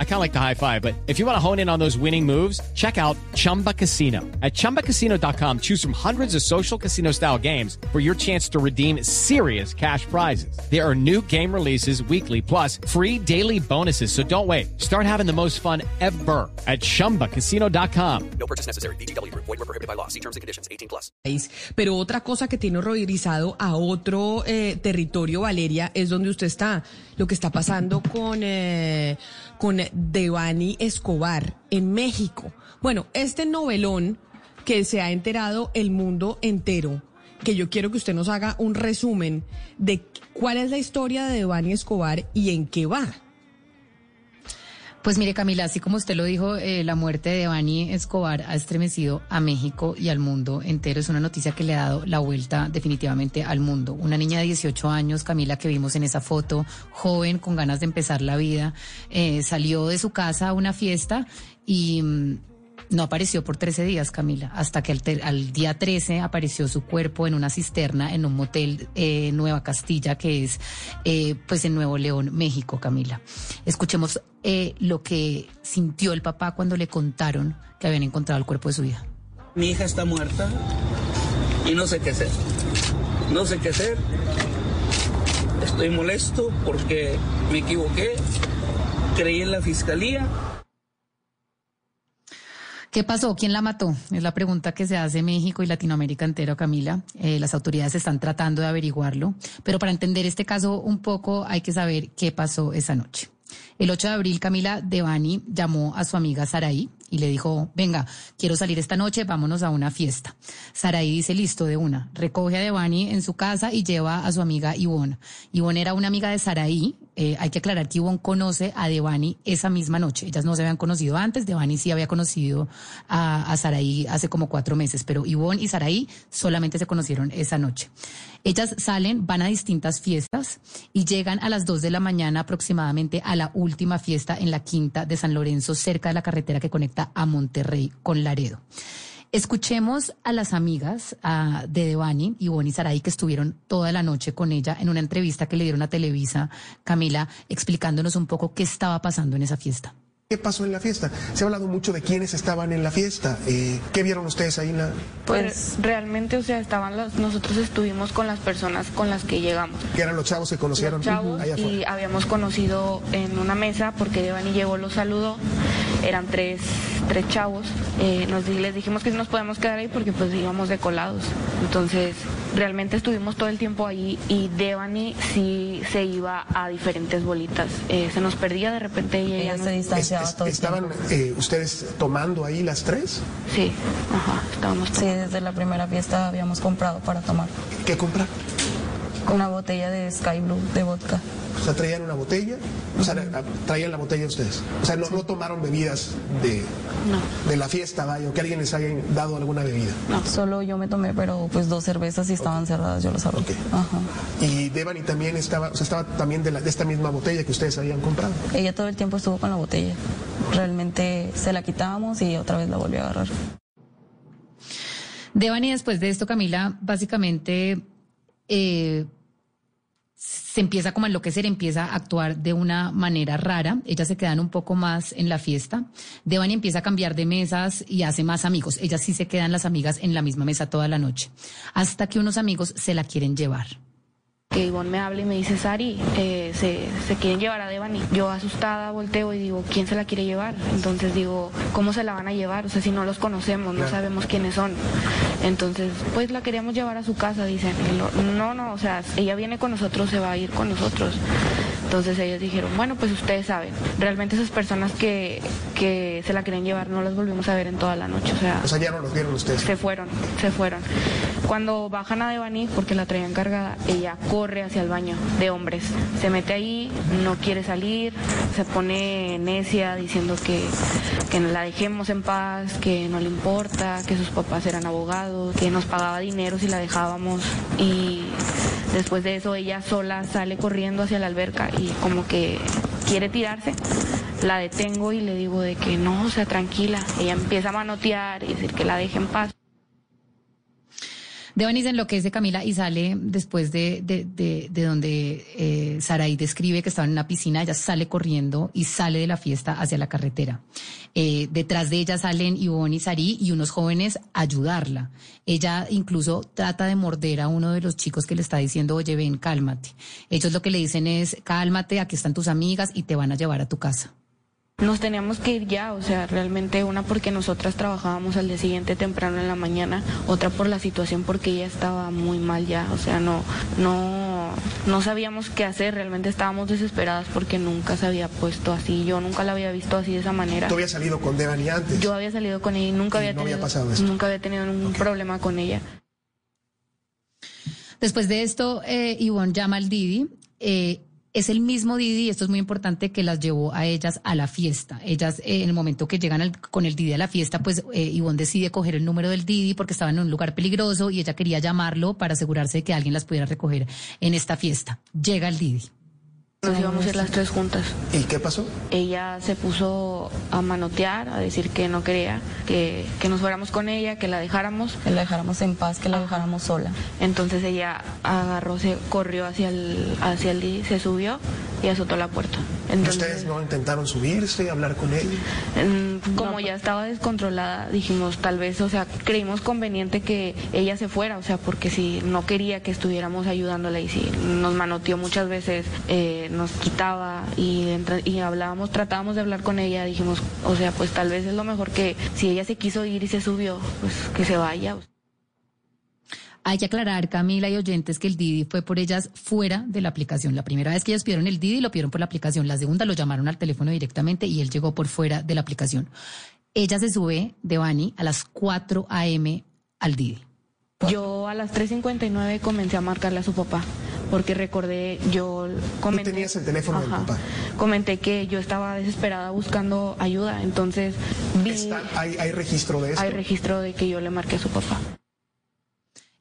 I kind of like the high five, but if you want to hone in on those winning moves, check out Chumba Casino. At ChumbaCasino.com, choose from hundreds of social casino style games for your chance to redeem serious cash prizes. There are new game releases weekly, plus free daily bonuses. So don't wait. Start having the most fun ever at ChumbaCasino.com. No purchase necessary. BGW. Void were prohibited by law. See terms and conditions. 18 plus. Pero otra cosa que tiene horrorizado a otro eh, territorio, Valeria, es donde usted está. Lo que está pasando con, eh, con Devani Escobar en México. Bueno, este novelón que se ha enterado el mundo entero, que yo quiero que usted nos haga un resumen de cuál es la historia de Devani Escobar y en qué va. Pues mire, Camila, así como usted lo dijo, eh, la muerte de Bani Escobar ha estremecido a México y al mundo entero. Es una noticia que le ha dado la vuelta definitivamente al mundo. Una niña de 18 años, Camila, que vimos en esa foto, joven, con ganas de empezar la vida, eh, salió de su casa a una fiesta y mm, no apareció por 13 días, Camila, hasta que al, día 13 apareció su cuerpo en una cisterna en un motel eh, Nueva Castilla, que es eh, pues en Nuevo León, México, Camila. Escuchemos eh, lo que sintió el papá cuando le contaron que habían encontrado el cuerpo de su hija. Mi hija está muerta y no sé qué hacer. No sé qué hacer. Estoy molesto porque me equivoqué. Creí en la fiscalía ¿Qué pasó? ¿Quién la mató? Es la pregunta que se hace México y Latinoamérica entero, Camila. Eh, las autoridades están tratando de averiguarlo, pero para entender este caso un poco hay que saber qué pasó esa noche. El 8 de abril, Camila Devani llamó a su amiga Saraí y le dijo, venga, quiero salir esta noche, vámonos a una fiesta. Saraí dice, listo, de una. Recoge a Devani en su casa y lleva a su amiga Ivonne. Ivonne era una amiga de Saraí, eh, hay que aclarar que Ivonne conoce a Devani esa misma noche. Ellas no se habían conocido antes. Devani sí había conocido a, a Saraí hace como cuatro meses, pero Ivonne y Saraí solamente se conocieron esa noche. Ellas salen, van a distintas fiestas y llegan a las dos de la mañana aproximadamente a la última fiesta en la quinta de San Lorenzo, cerca de la carretera que conecta a Monterrey con Laredo. Escuchemos a las amigas de Devani, Ivonne y Saray, que estuvieron toda la noche con ella en una entrevista que le dieron a Televisa, Camila, explicándonos un poco qué estaba pasando en esa fiesta. ¿Qué pasó en la fiesta? Se ha hablado mucho de quiénes estaban en la fiesta. Eh, ¿Qué vieron ustedes ahí en la...? Pues realmente, o sea, estaban los, nosotros estuvimos con las personas con las que llegamos. ¿Qué eran los chavos que conocieron? Los chavos y habíamos conocido en una mesa porque Devani llegó, los saludó. Eran tres, tres chavos. Eh, nos, les dijimos que nos podemos quedar ahí porque pues íbamos de colados. Entonces, realmente estuvimos todo el tiempo ahí y Devani sí se iba a diferentes bolitas. Eh, se nos perdía de repente y ella, se distanciaba ¿Estaban eh, ustedes tomando ahí las tres? Sí, ajá, estábamos Sí, desde la primera fiesta habíamos comprado para tomar. ¿Qué comprar? Una botella de Sky Blue de vodka. O sea, traían una botella, o sea, traían la botella ustedes. O sea, no, tomaron bebidas de, de la fiesta, vaya, o que alguien les haya dado alguna bebida. No, solo yo me tomé, pero pues dos cervezas y estaban cerradas, yo las abrí. Ajá. Y Devani también estaba, o sea, estaba también de, la, de esta misma botella que ustedes habían comprado. Ella todo el tiempo estuvo con la botella. Realmente se la quitábamos y otra vez la volvió a agarrar. Devani, después de esto, Camila, básicamente eh, se empieza como a enloquecer, empieza a actuar de una manera rara. Ellas se quedan un poco más en la fiesta. Devani empieza a cambiar de mesas y hace más amigos. Ellas sí se quedan las amigas en la misma mesa toda la noche. Hasta que unos amigos se la quieren llevar que Ivonne me habla y me dice, Sari, eh, se, se, quieren llevar a Devani. Yo asustada volteo y digo, ¿quién se la quiere llevar? Entonces digo, ¿cómo se la van a llevar? O sea, si no los conocemos, no sabemos quiénes son. Entonces, pues la queríamos llevar a su casa, dicen. No, no, o sea, ella viene con nosotros, se va a ir con nosotros. Entonces ellos dijeron, bueno, pues ustedes saben, realmente esas personas que, que se la quieren llevar no las volvimos a ver en toda la noche. O sea, o sea ya no los vieron ustedes. Se fueron, se fueron. Cuando bajan a Devani, porque la traían cargada, ella corre hacia el baño de hombres. Se mete ahí, no quiere salir, se pone necia diciendo que, que la dejemos en paz, que no le importa, que sus papás eran abogados, que nos pagaba dinero si la dejábamos y Después de eso ella sola sale corriendo hacia la alberca y como que quiere tirarse. La detengo y le digo de que no, sea, tranquila. Ella empieza a manotear y decir que la deje en paz. Devani se enloquece, Camila, y sale después de, de, de, de donde eh, Saraí describe que estaba en una piscina, ella sale corriendo y sale de la fiesta hacia la carretera. Eh, detrás de ella salen Ivonne y Sarí y unos jóvenes a ayudarla. Ella incluso trata de morder a uno de los chicos que le está diciendo, oye, ven, cálmate. Ellos lo que le dicen es, cálmate, aquí están tus amigas y te van a llevar a tu casa. Nos teníamos que ir ya, o sea, realmente una porque nosotras trabajábamos al día siguiente temprano en la mañana, otra por la situación porque ella estaba muy mal ya, o sea, no, no, no sabíamos qué hacer, realmente estábamos desesperadas porque nunca se había puesto así, yo nunca la había visto así de esa manera. ¿Tú habías salido con Devani antes? Yo había salido con ella y nunca Y había no había tenido, pasado esto. nunca había tenido ningún problema con ella. Después de esto, eh, Ivonne llama al Didi. eh, es el mismo Didi, y esto es muy importante, que las llevó a ellas a la fiesta. Ellas, eh, en el momento que llegan al- con el Didi a la fiesta, pues eh, Ivonne decide coger el número del Didi porque estaban en un lugar peligroso y ella quería llamarlo para asegurarse de que alguien las pudiera recoger en esta fiesta. Llega el Didi. Nos íbamos a ir las tres juntas. ¿Y qué pasó? Ella se puso a manotear, a decir que no quería, que, que nos fuéramos con ella, que la dejáramos. Que la dejáramos en paz, que la dejáramos sola. Entonces ella agarró, se corrió hacia el, hacia el se subió y azotó la puerta. Entonces, ¿Ustedes no intentaron subirse, hablar con él? mm, como ya estaba descontrolada, dijimos tal vez, o sea, creímos conveniente que ella se fuera, o sea, porque si no quería que estuviéramos ayudándola y si nos manoteó muchas veces, eh, nos quitaba y, entra- y hablábamos, tratábamos de hablar con ella, dijimos, o sea, pues tal vez es lo mejor que si ella se quiso ir y se subió, pues que se vaya. Hay que aclarar, Camila y oyentes, que el Didi fue por ellas fuera de la aplicación. La primera vez que ellas pidieron el Didi lo pidieron por la aplicación. La segunda lo llamaron al teléfono directamente y él llegó por fuera de la aplicación. Ella se sube de Bani a las 4 a.m. al Didi. Yo a las 3.59 comencé a marcarle a su papá, porque recordé, yo comenté... tenías el teléfono del Ajá. papá. Comenté que yo estaba desesperada buscando ayuda, entonces vi... Está- hay, hay registro de esto. Hay registro de que yo le marqué a su papá.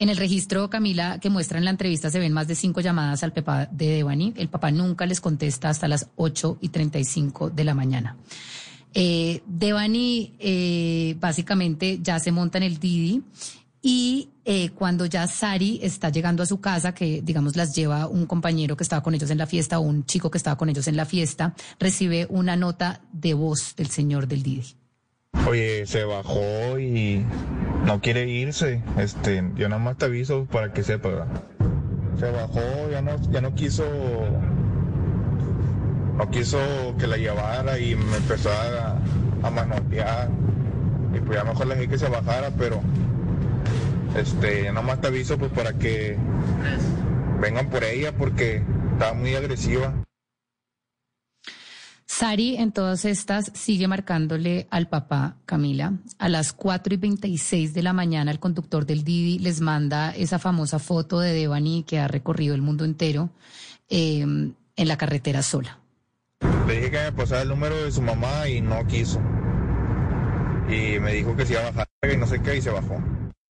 En el registro, Camila, que muestra en la entrevista, se ven más de cinco llamadas al papá de Devani. El papá nunca les contesta hasta las 8 y 35 de la mañana. Eh, Devani eh, básicamente ya se monta en el Didi y eh, cuando ya Sari está llegando a su casa, que digamos las lleva un compañero que estaba con ellos en la fiesta o un chico que estaba con ellos en la fiesta, recibe una nota de voz del señor del Didi. Oye, se bajó y no quiere irse. Este, yo nada más te aviso para que sepa. ¿verdad? Se bajó, ya no, ya no quiso, no quiso que la llevara y me empezó a, a manotear. Y pues ya mejor le dije que se bajara, pero este, nada más te aviso pues para que vengan por ella porque está muy agresiva. Sari en todas estas sigue marcándole al papá Camila. A las 4 y 26 de la mañana el conductor del Didi les manda esa famosa foto de Devani que ha recorrido el mundo entero eh, en la carretera sola. Le dije que me pasara el número de su mamá y no quiso. Y me dijo que se iba a bajar y no sé qué y se bajó.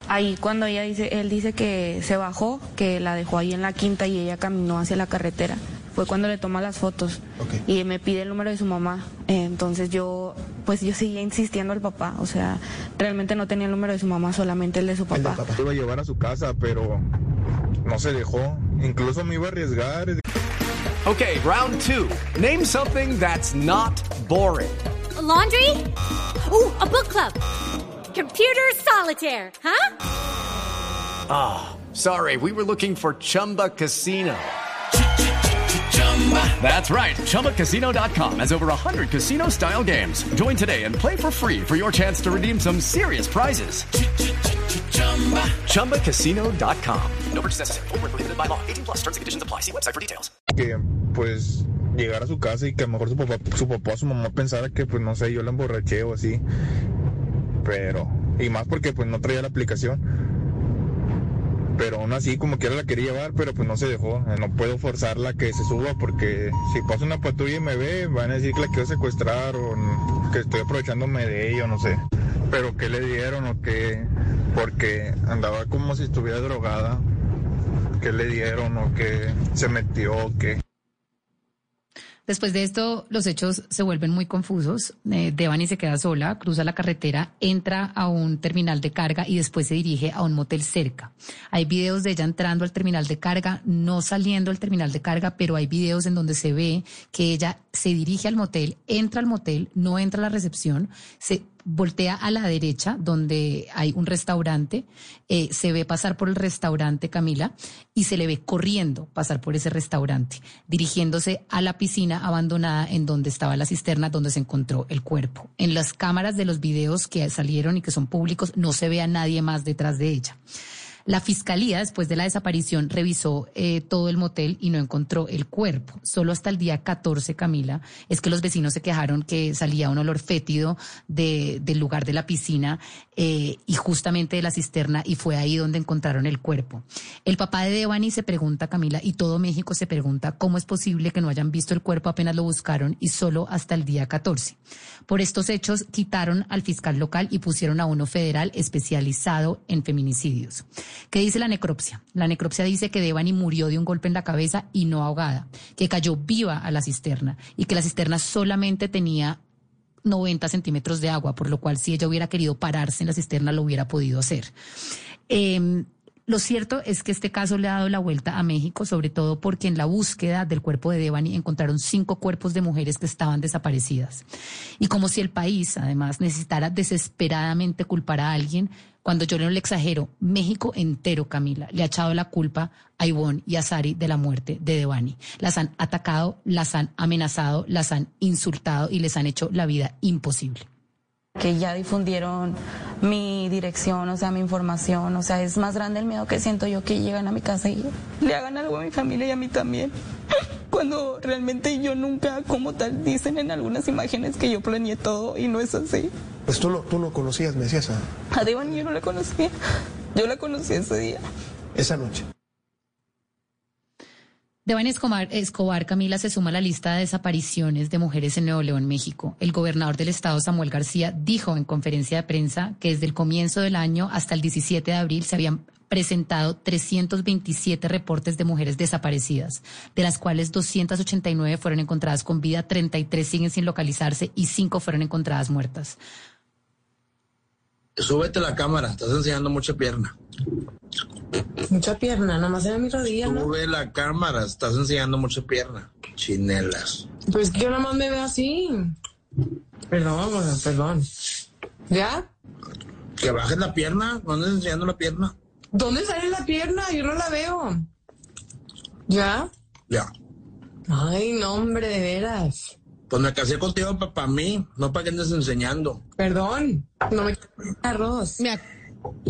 Ahí cuando ella dice, él dice que se bajó, que la dejó ahí en la quinta y ella caminó hacia la carretera. Fue cuando le toma las fotos Ok. y me pide el número de su mamá. Eh, Entonces yo, pues yo seguía insistiendo al papá. O sea, realmente no tenía el número de su mamá, solamente el de su El papá. papá. Lo iba a llevar a su casa, pero no se dejó. Incluso me iba a arriesgar. Okay, round two. Name something that's not boring. A laundry? Ooh, a book club. Computer solitaire, huh? Sorry, we were looking for Chumba Casino. That's right. ChumbaCasino.com has over 100 casino style games. Join today and play for free for your chance to redeem some serious prizes. ChumbaCasino.com. No purchase necessary. Where prohibited by law. 18 plus terms and conditions apply. See website for details. Que pues llegar a su casa y que a lo mejor su papá, su papá o su mamá pensara que pues no sé, yo la emborraché o así. Pero, y más porque pues no traía la aplicación. Pero aún así como quiera la quería llevar, pero pues no se dejó. No puedo forzarla que se suba porque si pasa una patrulla y me ve, van a decir que la quiero secuestrar o que estoy aprovechándome de ella, no sé. Pero qué le dieron o qué, porque andaba como si estuviera drogada. ¿Qué le dieron o qué se metió o qué? Después de esto, los hechos se vuelven muy confusos. Eh, Devani se queda sola, cruza la carretera, entra a un terminal de carga y después se dirige a un motel cerca. Hay videos de ella entrando al terminal de carga, no saliendo al terminal de carga, pero hay videos en donde se ve que ella se dirige al motel, entra al motel, no entra a la recepción, se voltea a la derecha donde hay un restaurante, eh, se ve pasar por el restaurante Camila y se le ve corriendo pasar por ese restaurante, dirigiéndose a la piscina abandonada en donde estaba la cisterna donde se encontró el cuerpo. En las cámaras de los videos que salieron y que son públicos no se ve a nadie más detrás de ella. La fiscalía, después de la desaparición, revisó eh, todo el motel y no encontró el cuerpo. Solo hasta el día 14, Camila, es que los vecinos se quejaron que salía un olor fétido de, del lugar de la piscina eh, y justamente de la cisterna y fue ahí donde encontraron el cuerpo. El papá de Devani se pregunta, Camila, y todo México se pregunta cómo es posible que no hayan visto el cuerpo apenas lo buscaron y solo hasta el día 14. Por estos hechos quitaron al fiscal local y pusieron a uno federal especializado en feminicidios. ¿Qué dice la necropsia? La necropsia dice que Devani murió de un golpe en la cabeza y no ahogada, que cayó viva a la cisterna y que la cisterna solamente tenía 90 centímetros de agua, por lo cual si ella hubiera querido pararse en la cisterna lo hubiera podido hacer. Eh, lo cierto es que este caso le ha dado la vuelta a México, sobre todo porque en la búsqueda del cuerpo de Devani encontraron cinco cuerpos de mujeres que estaban desaparecidas. Y como si el país, además, necesitara desesperadamente culpar a alguien, cuando yo no le exagero, México entero, Camila, le ha echado la culpa a Ivonne y a Sari de la muerte de Devani. Las han atacado, las han amenazado, las han insultado y les han hecho la vida imposible que ya difundieron mi dirección, o sea, mi información, o sea, es más grande el miedo que siento yo que llegan a mi casa y le hagan algo a mi familia y a mí también. Cuando realmente yo nunca, como tal, dicen en algunas imágenes que yo planeé todo y no es así. Pues tú no, tú no conocías, me decías. A, a Devani yo no la conocía, yo la conocí ese día. Esa noche. Devani Escobar, Escobar, Camila, se suma a la lista de desapariciones de mujeres en Nuevo León, México. El gobernador del estado, Samuel García, dijo en conferencia de prensa que desde el comienzo del año hasta el 17 de abril se habían presentado 327 reportes de mujeres desaparecidas, de las cuales 289 fueron encontradas con vida, 33 siguen sin localizarse y 5 fueron encontradas muertas. Súbete la cámara, estás enseñando mucha pierna. Mucha pierna, nada más era mi rodilla, ¿no? Sube la cámara, estás enseñando mucha pierna. Chinelas. Pues que yo nada más me veo así. Perdón, perdón. ¿Ya? Que bajes la pierna, ¿dónde estás enseñando la pierna? ¿Dónde sale la pierna? Yo no la veo. ¿Ya? Ya. Ay, no, hombre, de veras. Pues me casé contigo para mí, no para que andes enseñando. Perdón, no me arroz. Me,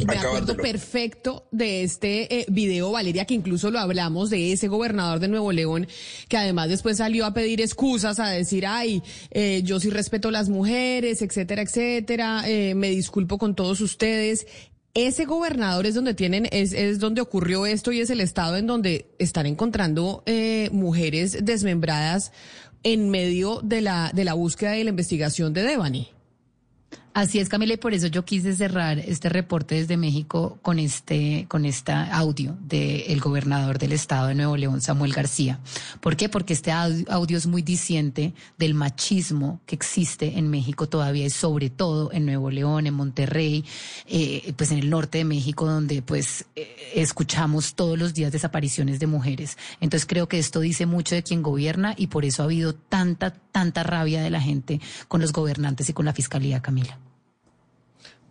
me acuerdo perfecto de este eh, video, Valeria, que incluso lo hablamos de ese gobernador de Nuevo León, que además después salió a pedir excusas, a decir, ay, eh, yo sí respeto a las mujeres, etcétera, etcétera, eh, me disculpo con todos ustedes. Ese gobernador es donde tienen, es, es donde ocurrió esto y es el estado en donde están encontrando mujeres desmembradas en medio de la, de la búsqueda y la investigación de Devani. Así es, Camila, y por eso yo quise cerrar este reporte desde México con este, con este audio del gobernador del estado de Nuevo León, Samuel García. ¿Por qué? Porque este audio es muy diciente del machismo que existe en México todavía y sobre todo en Nuevo León, en Monterrey, eh, pues en el norte de México, donde pues eh, escuchamos todos los días desapariciones de mujeres. Entonces creo que esto dice mucho de quien gobierna y por eso ha habido tanta, tanta rabia de la gente con los gobernantes y con la fiscalía, Camila.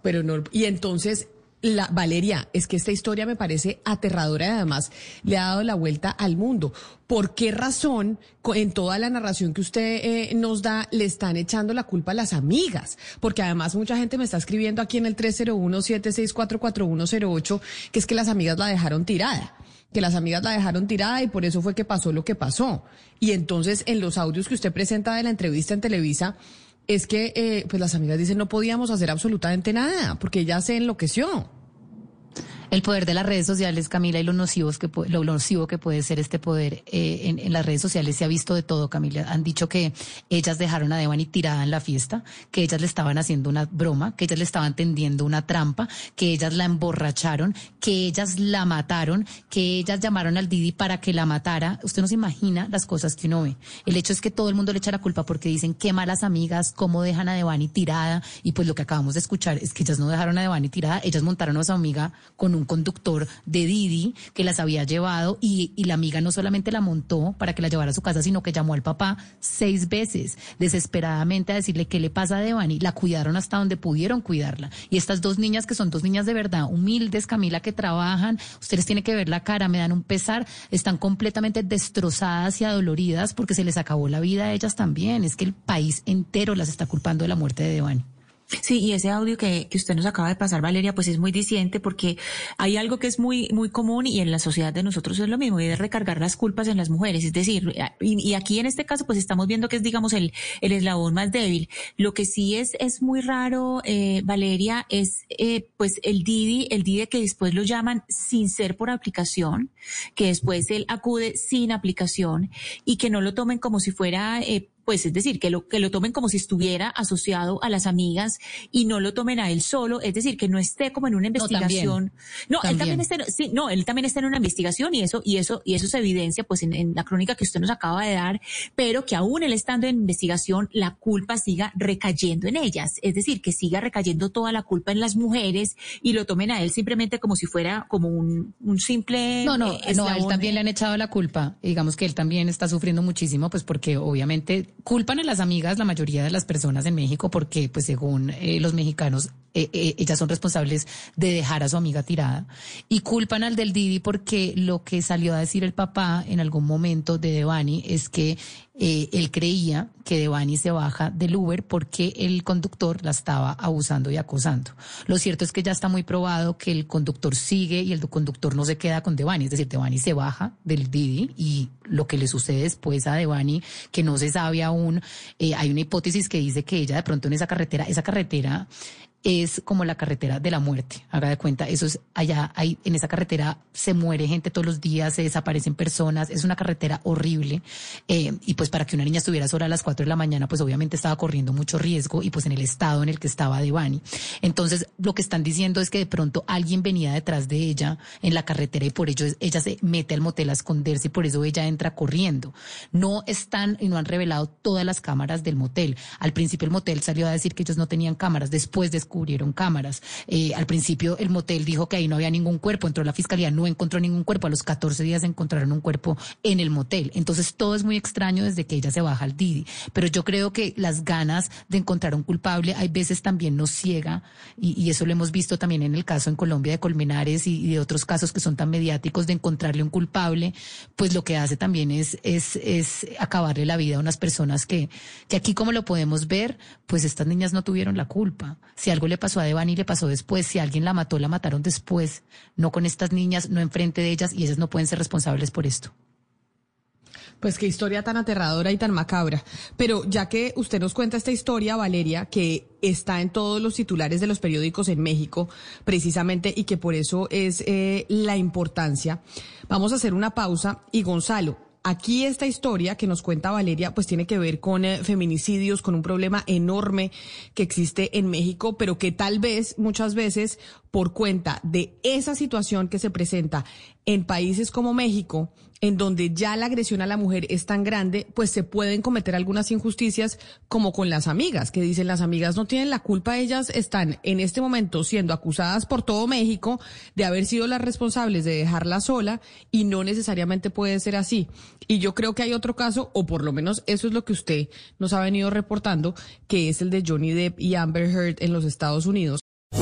Pero no, y entonces, la, Valeria, es que esta historia me parece aterradora y además le ha dado la vuelta al mundo. ¿Por qué razón, en toda la narración que usted eh, nos da, le están echando la culpa a las amigas? Porque además mucha gente me está escribiendo aquí en el 301-764-4108 que es que las amigas la dejaron tirada que las amigas la dejaron tirada y por eso fue que pasó lo que pasó. Y entonces en los audios que usted presenta de la entrevista en Televisa, es que eh, pues las amigas dicen no podíamos hacer absolutamente nada porque ella se enloqueció. El poder de las redes sociales, Camila, y lo, nocivos que, lo nocivo que puede ser este poder eh, en, las redes sociales se ha visto de todo, Camila. Han dicho que ellas dejaron a Devani tirada en la fiesta, que ellas le estaban haciendo una broma, que ellas le estaban tendiendo una trampa, que ellas la emborracharon, que ellas la mataron, que ellas llamaron al Didi para que la matara. Usted no se imagina las cosas que uno ve. El hecho es que todo el mundo le echa la culpa porque dicen qué malas amigas, cómo dejan a Devani tirada. Y pues lo que acabamos de escuchar es que ellas no dejaron a Devani tirada, ellas montaron a su amiga con un conductor de Didi que las había llevado y, la amiga no solamente la montó para que la llevara a su casa, sino que llamó al papá seis veces desesperadamente a decirle qué le pasa a Devani. La cuidaron hasta donde pudieron cuidarla. Y estas dos niñas que son dos niñas de verdad humildes, Camila, que trabajan, ustedes tienen que ver la cara, me dan un pesar, están completamente destrozadas y adoloridas porque se les acabó la vida a ellas también. Es que el país entero las está culpando de la muerte de Devani. Sí, y ese audio que, que usted nos acaba de pasar, Valeria, pues es muy diciente porque hay algo que es muy, muy común y en la sociedad de nosotros es lo mismo, y es recargar las culpas en las mujeres. Es decir, y, y aquí en este caso, pues estamos viendo que es, digamos, el, el eslabón más débil. Lo que sí es, es muy raro, eh, Valeria, es, eh, pues el Didi, el Didi que después lo llaman sin ser por aplicación, que después él acude sin aplicación y que no lo tomen como si fuera, eh, pues es decir, que lo, que lo tomen como si estuviera asociado a las amigas y no lo tomen a él solo, es decir, que no esté como en una investigación. No, él también está, sí, no, él también está en una investigación y eso, y eso, y eso se evidencia pues en, en, la crónica que usted nos acaba de dar, pero que aún él estando en investigación, la culpa siga recayendo en ellas, es decir, que siga recayendo toda la culpa en las mujeres y lo tomen a él simplemente como si fuera como un, un simple. No, no, eh, no, a él también le han echado la culpa, digamos que él también está sufriendo muchísimo, pues porque obviamente culpan a las amigas la mayoría de las personas en México porque, pues según eh, los mexicanos, eh, eh, ellas son responsables de dejar a su amiga tirada. Y culpan al del Didi porque lo que salió a decir el papá en algún momento de Devani es que eh, él creía que Devani se baja del Uber porque el conductor la estaba abusando y acosando. Lo cierto es que ya está muy probado que el conductor sigue y el conductor no se queda con Devani, es decir, Devani se baja del Didi y lo que le sucede después a Devani, que no se sabe aún, hay una hipótesis que dice que ella de pronto en esa carretera, esa carretera es como la carretera de la muerte. Haga de cuenta, eso es allá, hay, en esa carretera se muere gente todos los días, se desaparecen personas, es una carretera horrible. Eh, y pues para que una niña estuviera sola a las 4 de la mañana, pues obviamente estaba corriendo mucho riesgo y pues en el estado en el que estaba Devani. Entonces, lo que están diciendo es que de pronto alguien venía detrás de ella en la carretera y por ello ella se mete al motel a esconderse y por eso ella entra corriendo. No están y no han revelado todas las cámaras del motel. Al principio el motel salió a decir que ellos no tenían cámaras, después de descubrieron cámaras. Eh, al principio el motel dijo que ahí no había ningún cuerpo, entró la fiscalía, no encontró ningún cuerpo, a los 14 días encontraron un cuerpo en el motel. Entonces todo es muy extraño desde que ella se baja al Didi. Pero yo creo que las ganas de encontrar un culpable hay veces también nos ciega y, eso lo hemos visto también en el caso en Colombia de Colmenares y, y, de otros casos que son tan mediáticos de encontrarle un culpable, pues lo que hace también es, es, es acabarle la vida a unas personas que, que aquí como lo podemos ver, pues estas niñas no tuvieron la culpa. Si algo le pasó a Devani le pasó después, si alguien la mató, la mataron después, no con estas niñas, no enfrente de ellas y ellas no pueden ser responsables por esto. Pues qué historia tan aterradora y tan macabra. Pero ya que usted nos cuenta esta historia, Valeria, que está en todos los titulares de los periódicos en México, precisamente, y que por eso es eh, la importancia, vamos a hacer una pausa. Y Gonzalo, Aquí esta historia que nos cuenta Valeria pues tiene que ver con eh, feminicidios, con un problema enorme que existe en México, pero que tal vez muchas veces por cuenta de esa situación que se presenta en países como México, en donde ya la agresión a la mujer es tan grande, pues se pueden cometer algunas injusticias como con las amigas, que dicen las amigas no tienen la culpa, ellas están en este momento siendo acusadas por todo México de haber sido las responsables de dejarla sola y no necesariamente puede ser así. Y yo creo que hay otro caso, o por lo menos eso es lo que usted nos ha venido reportando, que es el de Johnny Depp y Amber Heard en los Estados Unidos.